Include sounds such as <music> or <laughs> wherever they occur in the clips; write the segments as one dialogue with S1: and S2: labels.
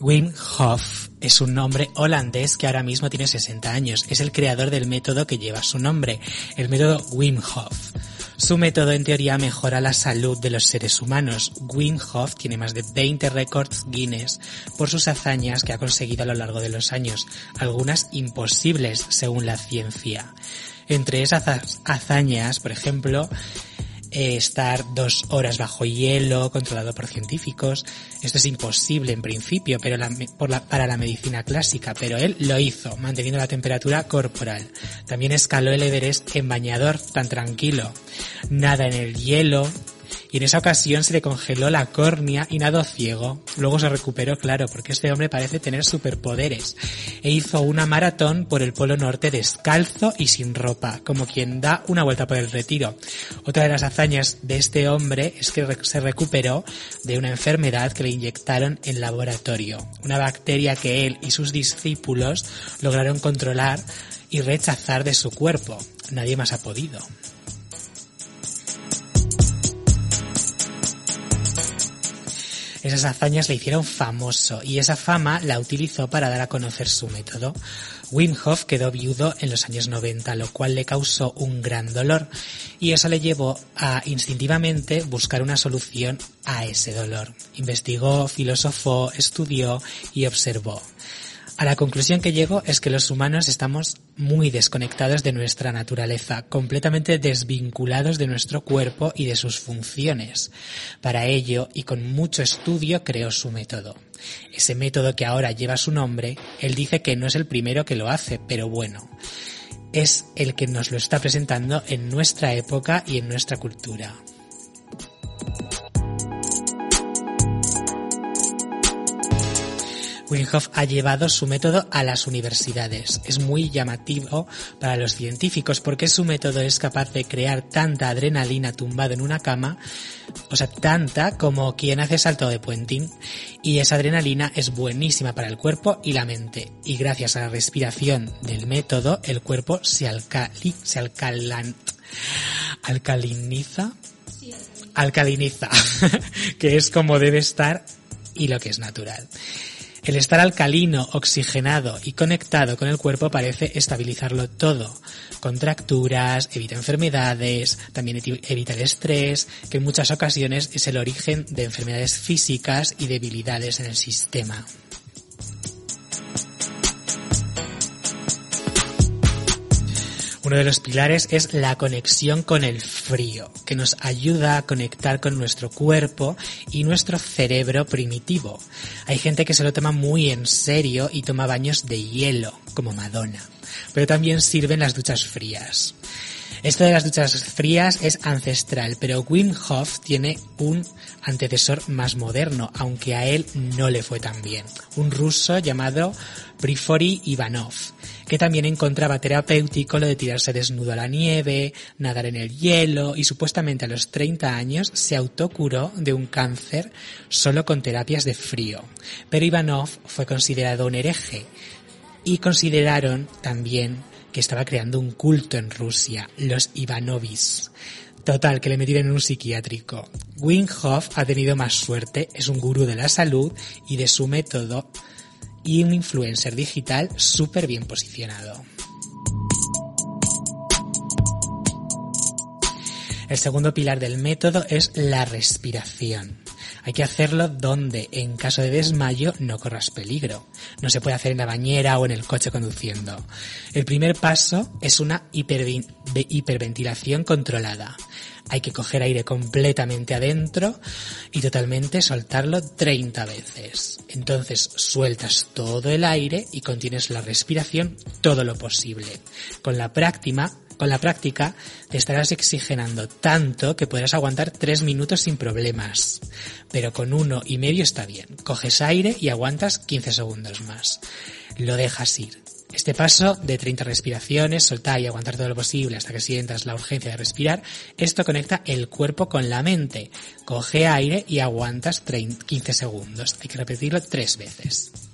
S1: Wim Hof es un hombre holandés que ahora mismo tiene 60 años. Es el creador del método que lleva su nombre, el método Wim Hof. Su método en teoría mejora la salud de los seres humanos. Wim Hof tiene más de 20 récords Guinness por sus hazañas que ha conseguido a lo largo de los años, algunas imposibles según la ciencia. Entre esas hazañas, por ejemplo, eh, estar dos horas bajo hielo, controlado por científicos. Esto es imposible en principio pero la- para la medicina clásica, pero él lo hizo, manteniendo la temperatura corporal. También escaló el Everest en bañador, tan tranquilo. Nada en el hielo. Y en esa ocasión se le congeló la córnea y nadó ciego. Luego se recuperó, claro, porque este hombre parece tener superpoderes. E hizo una maratón por el Polo Norte descalzo y sin ropa, como quien da una vuelta por el retiro. Otra de las hazañas de este hombre es que se recuperó de una enfermedad que le inyectaron en laboratorio. Una bacteria que él y sus discípulos lograron controlar y rechazar de su cuerpo. Nadie más ha podido. Esas hazañas le hicieron famoso y esa fama la utilizó para dar a conocer su método. Wim Hof quedó viudo en los años 90, lo cual le causó un gran dolor y eso le llevó a instintivamente buscar una solución a ese dolor. Investigó, filosofó, estudió y observó. A la conclusión que llegó es que los humanos estamos muy desconectados de nuestra naturaleza, completamente desvinculados de nuestro cuerpo y de sus funciones. Para ello, y con mucho estudio, creó su método. Ese método que ahora lleva su nombre, él dice que no es el primero que lo hace, pero bueno, es el que nos lo está presentando en nuestra época y en nuestra cultura. Wim Hof ha llevado su método a las universidades. Es muy llamativo para los científicos porque su método es capaz de crear tanta adrenalina tumbado en una cama, o sea, tanta como quien hace salto de puenting. Y esa adrenalina es buenísima para el cuerpo y la mente. Y gracias a la respiración del método, el cuerpo se, alcali, se alcalan, alcaliniza, alcaliniza, <laughs> que es como debe estar y lo que es natural. El estar alcalino, oxigenado y conectado con el cuerpo parece estabilizarlo todo. Contracturas, evita enfermedades, también evita el estrés, que en muchas ocasiones es el origen de enfermedades físicas y debilidades en el sistema. Uno de los pilares es la conexión con el frío, que nos ayuda a conectar con nuestro cuerpo y nuestro cerebro primitivo. Hay gente que se lo toma muy en serio y toma baños de hielo, como Madonna. Pero también sirven las duchas frías. Esto de las duchas frías es ancestral, pero Wim Hof tiene un antecesor más moderno, aunque a él no le fue tan bien. Un ruso llamado Prifori Ivanov, que también encontraba terapéutico lo de tirarse desnudo a la nieve, nadar en el hielo y supuestamente a los 30 años se autocuró de un cáncer solo con terapias de frío. Pero Ivanov fue considerado un hereje y consideraron también estaba creando un culto en Rusia, los Ivanovis. Total, que le metieron en un psiquiátrico. Wim Hof ha tenido más suerte, es un gurú de la salud y de su método y un influencer digital súper bien posicionado. El segundo pilar del método es la respiración. Hay que hacerlo donde, en caso de desmayo, no corras peligro. No se puede hacer en la bañera o en el coche conduciendo. El primer paso es una hiperventilación controlada. Hay que coger aire completamente adentro y totalmente soltarlo 30 veces. Entonces sueltas todo el aire y contienes la respiración todo lo posible. Con la práctica, con la práctica te estarás oxigenando tanto que podrás aguantar 3 minutos sin problemas. Pero con uno y medio está bien. Coges aire y aguantas 15 segundos más. Lo dejas ir. Este paso de 30 respiraciones, soltar y aguantar todo lo posible hasta que sientas la urgencia de respirar, esto conecta el cuerpo con la mente. Coge aire y aguantas 30 15 segundos. Hay que repetirlo tres veces.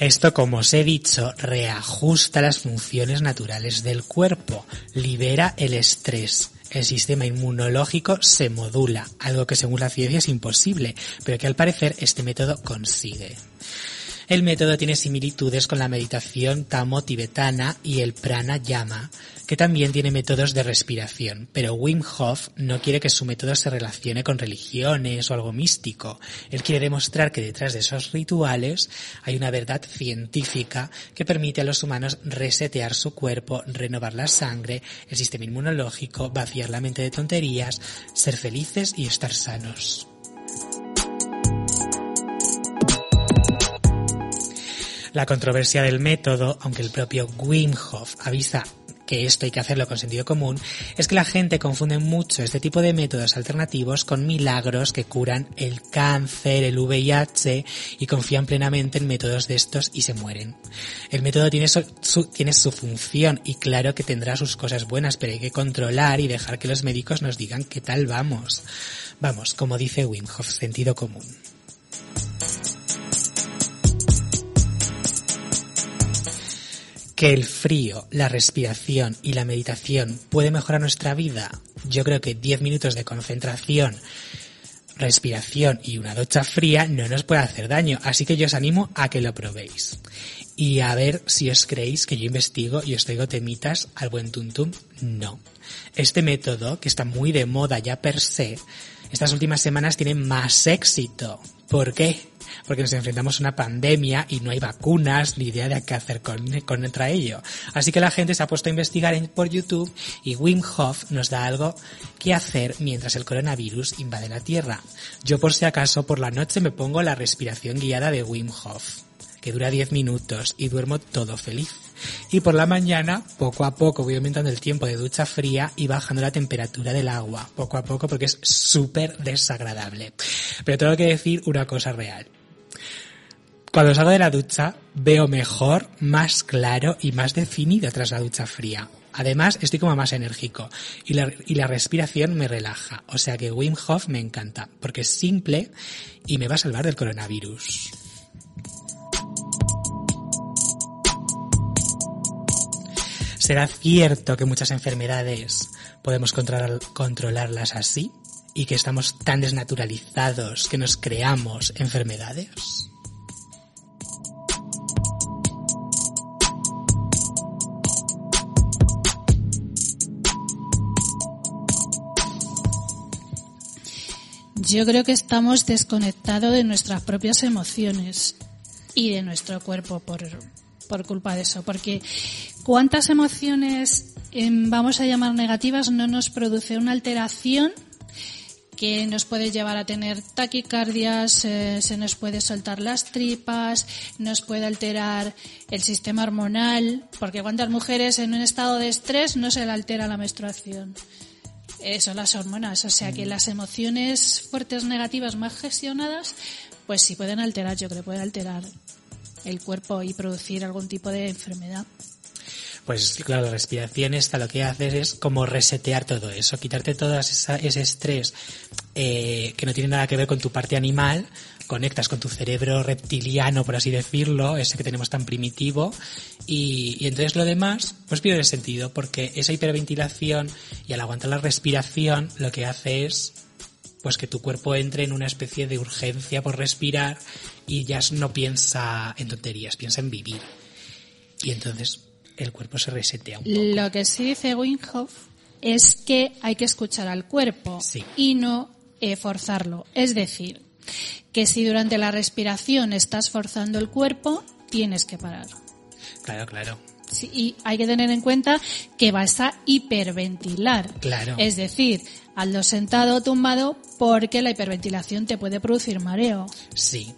S1: Esto, como os he dicho, reajusta las funciones naturales del cuerpo, libera el estrés. El sistema inmunológico se modula, algo que según la ciencia es imposible, pero que al parecer este método consigue. El método tiene similitudes con la meditación tamo-tibetana y el pranayama, que también tiene métodos de respiración, pero Wim Hof no quiere que su método se relacione con religiones o algo místico. Él quiere demostrar que detrás de esos rituales hay una verdad científica que permite a los humanos resetear su cuerpo, renovar la sangre, el sistema inmunológico, vaciar la mente de tonterías, ser felices y estar sanos. La controversia del método, aunque el propio Wim Hof avisa que esto hay que hacerlo con sentido común, es que la gente confunde mucho este tipo de métodos alternativos con milagros que curan el cáncer, el VIH y confían plenamente en métodos de estos y se mueren. El método tiene su, tiene su función y claro que tendrá sus cosas buenas, pero hay que controlar y dejar que los médicos nos digan qué tal vamos. Vamos, como dice Wim Hof, sentido común. Que el frío, la respiración y la meditación puede mejorar nuestra vida, yo creo que 10 minutos de concentración, respiración y una ducha fría no nos puede hacer daño, así que yo os animo a que lo probéis. Y a ver si os creéis que yo investigo y os traigo temitas al buen tuntum. No. Este método, que está muy de moda ya per se, estas últimas semanas tiene más éxito. ¿Por qué? Porque nos enfrentamos a una pandemia y no hay vacunas ni idea de qué hacer con, contra ello. Así que la gente se ha puesto a investigar en, por YouTube y Wim Hof nos da algo que hacer mientras el coronavirus invade la Tierra. Yo por si acaso por la noche me pongo la respiración guiada de Wim Hof que dura 10 minutos y duermo todo feliz. Y por la mañana, poco a poco, voy aumentando el tiempo de ducha fría y bajando la temperatura del agua, poco a poco, porque es súper desagradable. Pero tengo que decir una cosa real. Cuando salgo de la ducha veo mejor, más claro y más definido tras la ducha fría. Además, estoy como más enérgico y la, y la, respiración me relaja. O sea que Wim Hof me encanta porque es simple y me va a salvar del coronavirus. ¿Será cierto que muchas enfermedades podemos controlar, controlarlas así? ¿Y que estamos tan desnaturalizados que nos creamos enfermedades?
S2: Yo creo que estamos desconectados de nuestras propias emociones y de nuestro cuerpo por, por culpa de eso. Porque cuántas emociones em, vamos a llamar negativas no nos produce una alteración que nos puede llevar a tener taquicardias, eh, se nos puede soltar las tripas, nos puede alterar el sistema hormonal, porque cuántas mujeres en un estado de estrés no se le altera la menstruación. Eh, son las hormonas, o sea que las emociones fuertes negativas más gestionadas, pues sí pueden alterar, yo creo, pueden alterar el cuerpo y producir algún tipo de enfermedad.
S1: Pues claro, la respiración esta lo que hace es como resetear todo eso, quitarte todo ese estrés eh, que no tiene nada que ver con tu parte animal, conectas con tu cerebro reptiliano, por así decirlo, ese que tenemos tan primitivo, y, y entonces lo demás pues pierde sentido, porque esa hiperventilación y al aguantar la respiración lo que hace es pues que tu cuerpo entre en una especie de urgencia por respirar y ya no piensa en tonterías, piensa en vivir. Y entonces el cuerpo se resetea un poco.
S2: Lo que sí dice Winghoff es que hay que escuchar al cuerpo y no eh, forzarlo. Es decir, que si durante la respiración estás forzando el cuerpo, tienes que parar.
S1: Claro, claro.
S2: Sí, y hay que tener en cuenta que vas a hiperventilar.
S1: Claro.
S2: Es decir, algo sentado o tumbado porque la hiperventilación te puede producir mareo.
S1: Sí.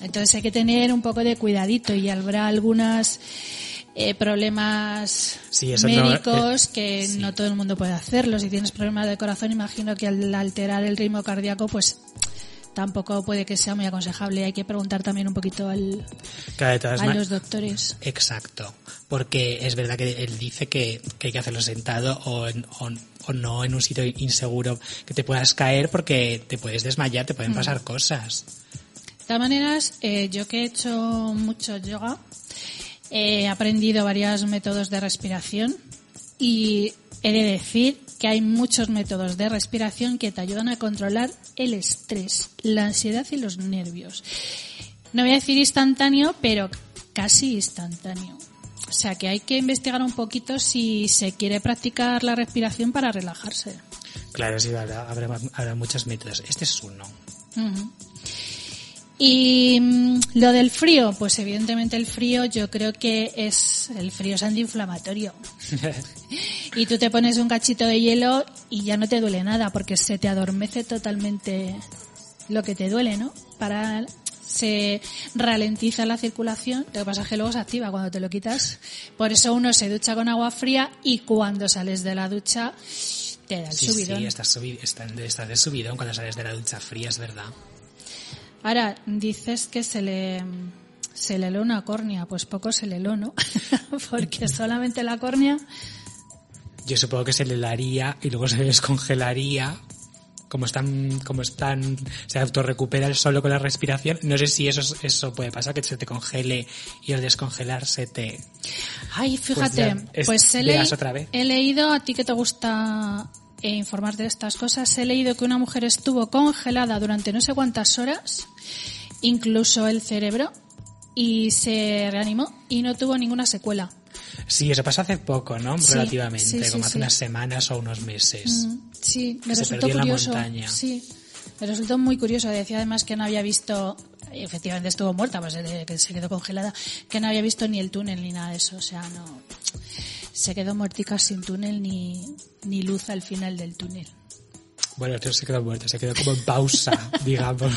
S2: Entonces hay que tener un poco de cuidadito y habrá algunas eh, problemas médicos
S1: eh,
S2: que no todo el mundo puede hacerlo. Si tienes problemas de corazón, imagino que al alterar el ritmo cardíaco, pues tampoco puede que sea muy aconsejable. Hay que preguntar también un poquito al, a los doctores.
S1: Exacto, porque es verdad que él dice que, hay que hacerlo sentado o, o, no en un sitio inseguro que te puedas caer porque te puedes desmayar, te pueden mm. pasar cosas.
S2: todas maneras, eh, yo que he hecho mucho yoga, he aprendido varios métodos de respiración y he de decir que hay muchos métodos de respiración que te ayudan a controlar el estrés, la ansiedad y los nervios. No voy a decir instantáneo, pero casi instantáneo. O sea que hay que investigar un poquito si se quiere practicar la respiración para relajarse.
S1: Claro, sí, habrá, habrá, habrá muchos métodos. Este es uno.
S2: Y mm, lo del frío, pues evidentemente el frío yo creo que es el frío es antiinflamatorio. <laughs> Y tú te pones un cachito de hielo y ya no te duele nada porque se te adormece totalmente lo que te duele, ¿no? Para se ralentiza la circulación, lo que pasa es que luego se activa cuando te lo quitas. Por eso uno se ducha con agua fría y cuando sales de la ducha te da el
S1: Sí,
S2: subidón.
S1: sí, estás, subi- estás de subidón cuando sales de la ducha fría, es verdad.
S2: Ahora, dices que se le, se le heló una córnea, pues poco se le heló, ¿no? <laughs> Porque solamente la córnea,
S1: Yo supongo que se le daría y luego se descongelaría. Como están, como están, se autorrecupera el solo con la respiración. No sé si eso, eso puede pasar, que se te congele y al descongelar se te...
S2: ay, fíjate,
S1: ya, es-
S2: pues, he,
S1: otra vez.
S2: he leído, a ti que te gusta eh, informarte de estas cosas, he leído que una mujer estuvo congelada durante no sé cuántas horas, incluso el cerebro, y se reanimó y no tuvo ninguna secuela.
S1: Sí, eso pasó hace poco, ¿no?
S2: Sí,
S1: Relativamente,
S2: sí, sí,
S1: como hace unas semanas o unos meses.
S2: Mm, Sí, me
S1: se
S2: resultó
S1: perdió en la
S2: curioso.
S1: montaña.
S2: Sí, me resultó muy curioso. Decía además que no había visto, efectivamente estuvo muerta, pues eh, se quedó congelada, que no había visto ni el túnel ni nada de eso. O sea, no. Se quedó muertica sin túnel ni, ni luz al final del túnel.
S1: Bueno, no se quedó muerto, se quedó como en pausa, <laughs> digamos.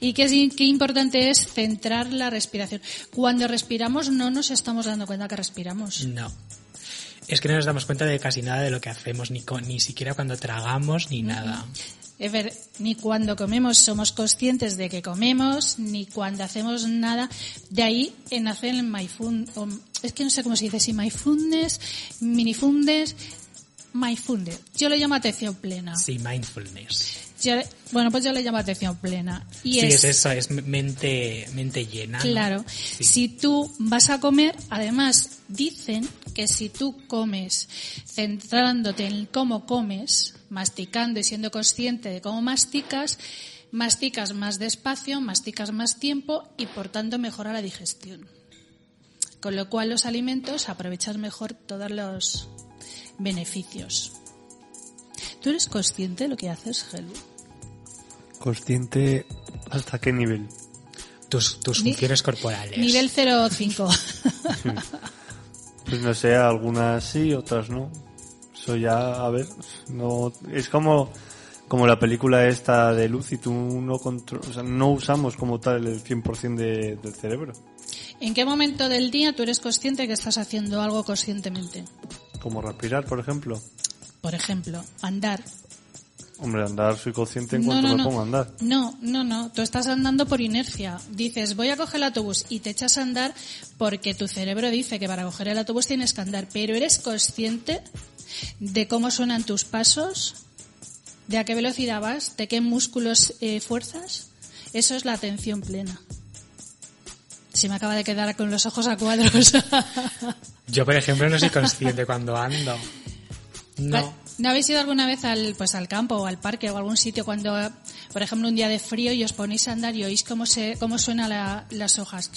S2: Y qué, qué importante es centrar la respiración. Cuando respiramos no nos estamos dando cuenta que respiramos.
S1: No. Es que no nos damos cuenta de casi nada de lo que hacemos, ni, con- ni siquiera cuando tragamos, ni nada.
S2: Es ver, ni cuando comemos somos conscientes de que comemos, ni cuando hacemos nada. De ahí en hacer el mindfulness, es que no sé cómo se dice, si mindfulness, minifulness, mindfulness. Yo lo llamo atención plena.
S1: Sí, mindfulness.
S2: Yo bueno, pues yo le llamo atención plena. Y
S1: sí,
S2: es,
S1: es eso, es mente, mente llena. ¿no?
S2: Claro.
S1: Sí.
S2: Si tú vas a comer, además dicen que si tú comes centrándote en cómo comes, masticando y siendo consciente de cómo masticas, masticas más despacio, masticas más tiempo y por tanto mejora la digestión. Con lo cual los alimentos aprovechas mejor todos los beneficios. ¿Tú eres consciente de lo que haces, Gelu?
S3: Consciente hasta qué nivel.
S1: Tus, tus funciones corporales.
S2: Nivel 0,5.
S3: Pues no sé, algunas sí, otras no. Eso ya, a ver, no es como como la película esta de luz y tú no contro- o sea, no usamos como tal el 100% de, del cerebro.
S2: ¿En qué momento del día tú eres consciente que estás haciendo algo conscientemente?
S3: Como respirar, por ejemplo.
S2: Por ejemplo, andar.
S3: Hombre, andar soy consciente en
S2: No,
S3: cuanto
S2: no,
S3: me
S2: no.
S3: pongo a andar.
S2: No, no, no. Tú estás andando por inercia. Dices, voy a coger el autobús y te echas a andar porque tu cerebro dice que para coger el autobús tienes que andar. Pero eres consciente de cómo suenan tus pasos, de a qué velocidad vas, de qué músculos eh, fuerzas. Eso es la atención plena. Se me acaba de quedar con los ojos a cuadros. <laughs>
S1: Yo, por ejemplo, no soy consciente cuando ando. No.
S2: ¿No habéis ido alguna vez al, pues al campo o al parque o a algún sitio cuando, por ejemplo, un día de frío y os ponéis a andar y oís cómo se, cómo suenan la- las hojas?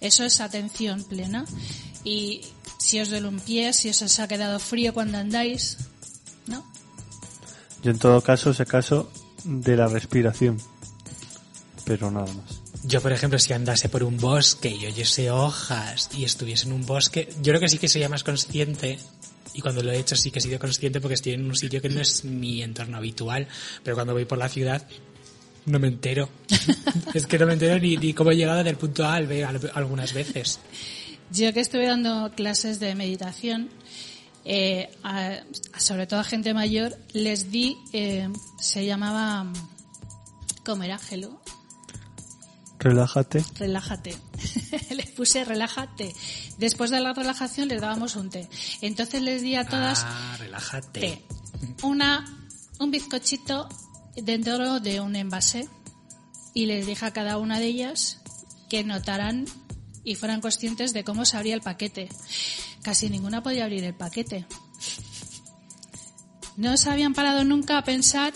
S2: Eso es atención plena. Y si os duele un pie, si os ha quedado frío cuando andáis, ¿no?
S3: Yo en todo caso sé caso de la respiración. Pero nada más.
S1: Yo, por ejemplo, si andase por un bosque y oyese hojas y estuviese en un bosque, yo creo que sí que sería más consciente. Y cuando lo he hecho sí que he sido consciente porque estoy en un sitio que no es mi entorno habitual. Pero cuando voy por la ciudad, no me entero. <laughs> es que no me entero ni, ni cómo he llegado del punto A al B al- algunas veces.
S2: Yo que estuve dando clases de meditación, eh, a- a- sobre todo a gente mayor, les di, eh, se llamaba, ¿cómo era, Gelo?
S3: Relájate.
S2: relájate. <laughs> les puse relájate. Después de la relajación les dábamos un té. Entonces les di a todas
S1: Ah, relájate.
S2: té. Una, un bizcochito dentro de un envase y les dije a cada una de ellas que notaran y fueran conscientes de cómo se abría el paquete. Casi ninguna podía abrir el paquete. No se habían parado nunca a pensar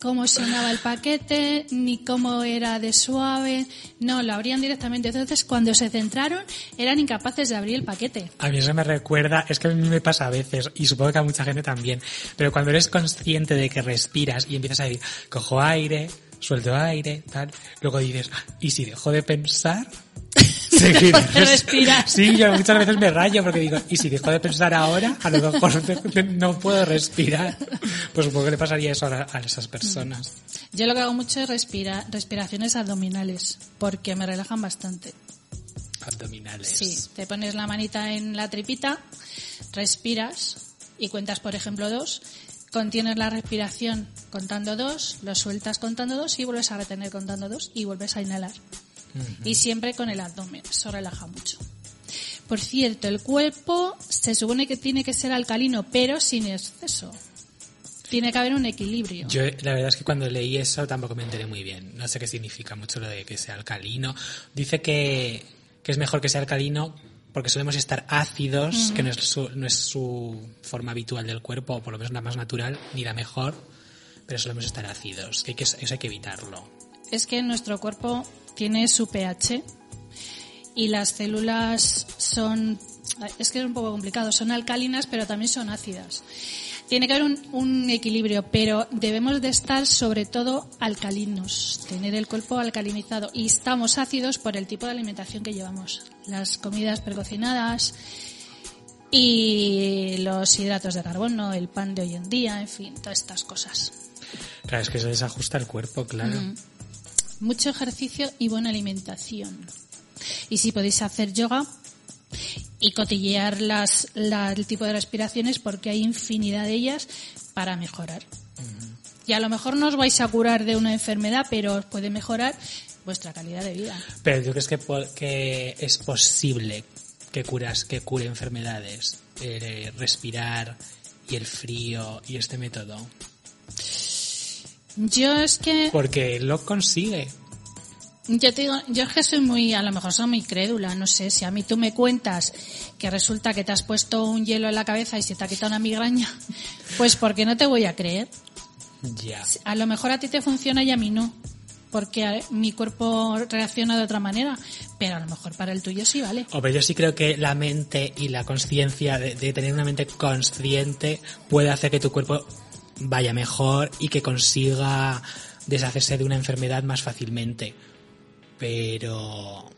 S2: cómo sonaba el paquete, ni cómo era de suave. No, lo abrían directamente. Entonces, cuando se centraron, eran incapaces de abrir el paquete.
S1: A mí eso me recuerda, es que a mí me pasa a veces, y supongo que a mucha gente también, pero cuando eres consciente de que respiras y empiezas a decir, cojo aire, suelto aire, tal, luego dices, "Ah, ¿y si dejo de pensar? Sí, <laughs>
S2: Respiras.
S1: Sí, yo muchas veces me rayo porque digo, ¿y si dejo de pensar ahora? A lo mejor <laughs> no puedo respirar. Pues supongo que le pasaría eso a, a esas personas.
S2: Yo lo que hago mucho es respira, respiraciones abdominales, porque me relajan bastante.
S1: Abdominales.
S2: Sí, te pones la manita en la tripita, respiras y cuentas, por ejemplo, dos. Contienes la respiración contando dos, lo sueltas contando dos y vuelves a retener contando dos y vuelves a inhalar. Y siempre con el abdomen, eso relaja mucho. Por cierto, el cuerpo se supone que tiene que ser alcalino, pero sin exceso. Tiene que haber un equilibrio.
S1: Yo la verdad es que cuando leí eso tampoco me enteré muy bien. No sé qué significa mucho lo de que sea alcalino. Dice que, que es mejor que sea alcalino porque solemos estar ácidos, que no es, su, no es su forma habitual del cuerpo, o por lo menos la más natural, ni la mejor, pero solemos estar ácidos, que, hay que eso hay que evitarlo.
S2: es que nuestro cuerpo tiene su pH y las células son, es que es un poco complicado, son alcalinas pero también son ácidas. Tiene que haber un, un equilibrio, pero debemos de estar sobre todo alcalinos, tener el cuerpo alcalinizado y estamos ácidos por el tipo de alimentación que llevamos. Las comidas precocinadas y los hidratos de carbono, el pan de hoy en día, en fin, todas estas cosas.
S1: Claro, es que eso desajusta el cuerpo, claro.
S2: Mucho ejercicio y buena alimentación. Y si podéis hacer yoga y cotillear las, la- el tipo de respiraciones porque hay infinidad de ellas para mejorar. Y a lo mejor no os vais a curar de una enfermedad, pero os puede mejorar vuestra calidad de vida.
S1: Pero ¿tú crees que, es posible que curas, que cure enfermedades? Eh, respirar y el frío y este método.
S2: Yo es que
S1: Porque lo consigue.
S2: Yo te digo, yo es que soy muy, a lo mejor soy muy crédula, no sé, si a mí tú me cuentas que resulta que te has puesto un hielo en la cabeza y se te ha quitado una migraña, <laughs> pues porque no te voy a creer.
S1: Ya.
S2: A lo mejor a ti te funciona y a mí no, porque a- mi cuerpo reacciona de otra manera, pero a lo mejor para el tuyo sí vale.
S1: Hombre, yo sí creo que la mente y la conciencia de, de tener una mente consciente puede hacer que tu cuerpo vaya mejor y que consiga deshacerse de una enfermedad más fácilmente. Pero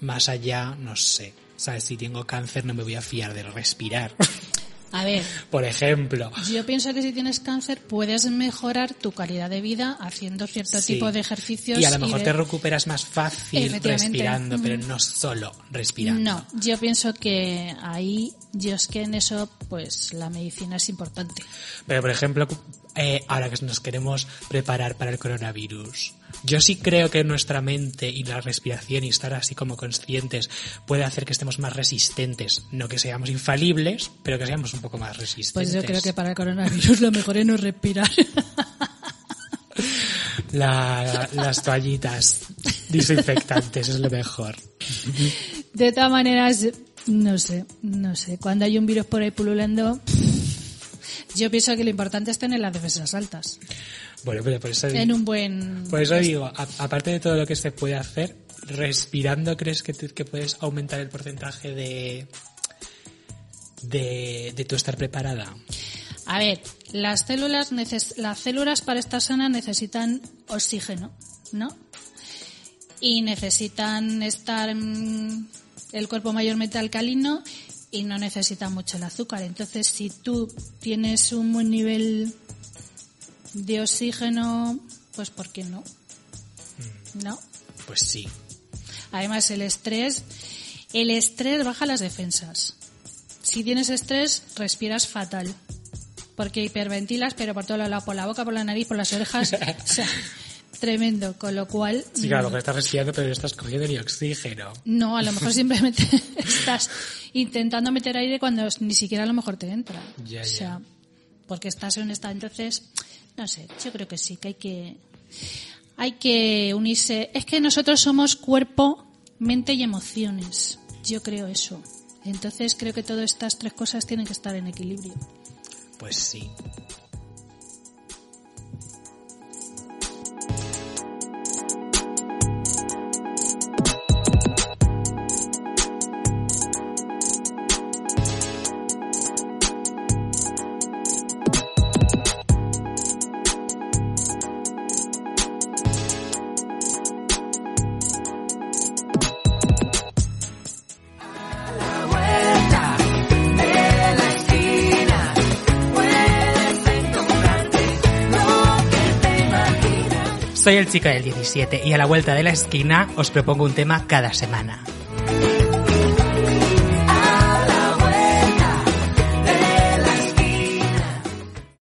S1: más allá, no sé. ¿Sabes? Si tengo cáncer no me voy a fiar de respirar. <laughs>
S2: A ver,
S1: Por ejemplo.
S2: yo pienso que si tienes cáncer puedes mejorar tu calidad de vida haciendo cierto
S1: Sí.
S2: tipo de ejercicios.
S1: Y a lo mejor
S2: de-
S1: te recuperas más fácil respirando, pero no solo respirando.
S2: No, yo pienso que ahí, yo es que en eso, pues la medicina es importante.
S1: Pero, por ejemplo, eh, ahora que nos queremos preparar para el coronavirus, yo sí creo que nuestra mente y la respiración y estar así como conscientes puede hacer que estemos más resistentes. No que seamos infalibles, pero que seamos un poco más resistentes.
S2: Pues yo creo que para el coronavirus lo mejor es no respirar. <laughs>
S1: La- las toallitas desinfectantes es lo mejor.
S2: De todas maneras, no sé, no sé. Cuando hay un virus por ahí pululando, yo pienso que lo importante es tener las defensas altas.
S1: Bueno, pero por eso
S2: En un buen...
S1: Por eso digo, a- aparte de todo lo que se puede hacer, respirando, ¿crees que, tú- que puedes aumentar el porcentaje de, de, de tu estar preparada?
S2: A ver, las células, neces- las células para estar sanas necesitan oxígeno, ¿no? Y necesitan estar mm, el cuerpo mayormente alcalino y no necesitan mucho el azúcar. Entonces, si tú tienes un buen nivel de oxígeno, pues ¿por qué no? ¿No?
S1: Pues sí.
S2: Además, el estrés, el estrés baja las defensas. Si tienes estrés, respiras fatal. Porque hiperventilas, pero por todo lado, por la boca, por la nariz, por las orejas. <laughs> o sea, tremendo. Con lo cual,
S1: Sí, claro, que estás respirando, pero no estás cogiendo ni oxígeno.
S2: no, a lo mejor simplemente <laughs> estás intentando meter aire cuando ni siquiera a lo mejor te entra.
S1: Ya,
S2: o
S1: ya.
S2: sea, porque estás en un estado. Entonces, no sé, yo creo que sí, que hay que. hay que unirse. Es que nosotros somos cuerpo, mente y emociones. Yo creo eso. Entonces creo que todas estas tres cosas tienen que estar en equilibrio.
S1: Pues sí. Soy el chico del 17 y a la vuelta de la esquina os propongo un tema cada semana.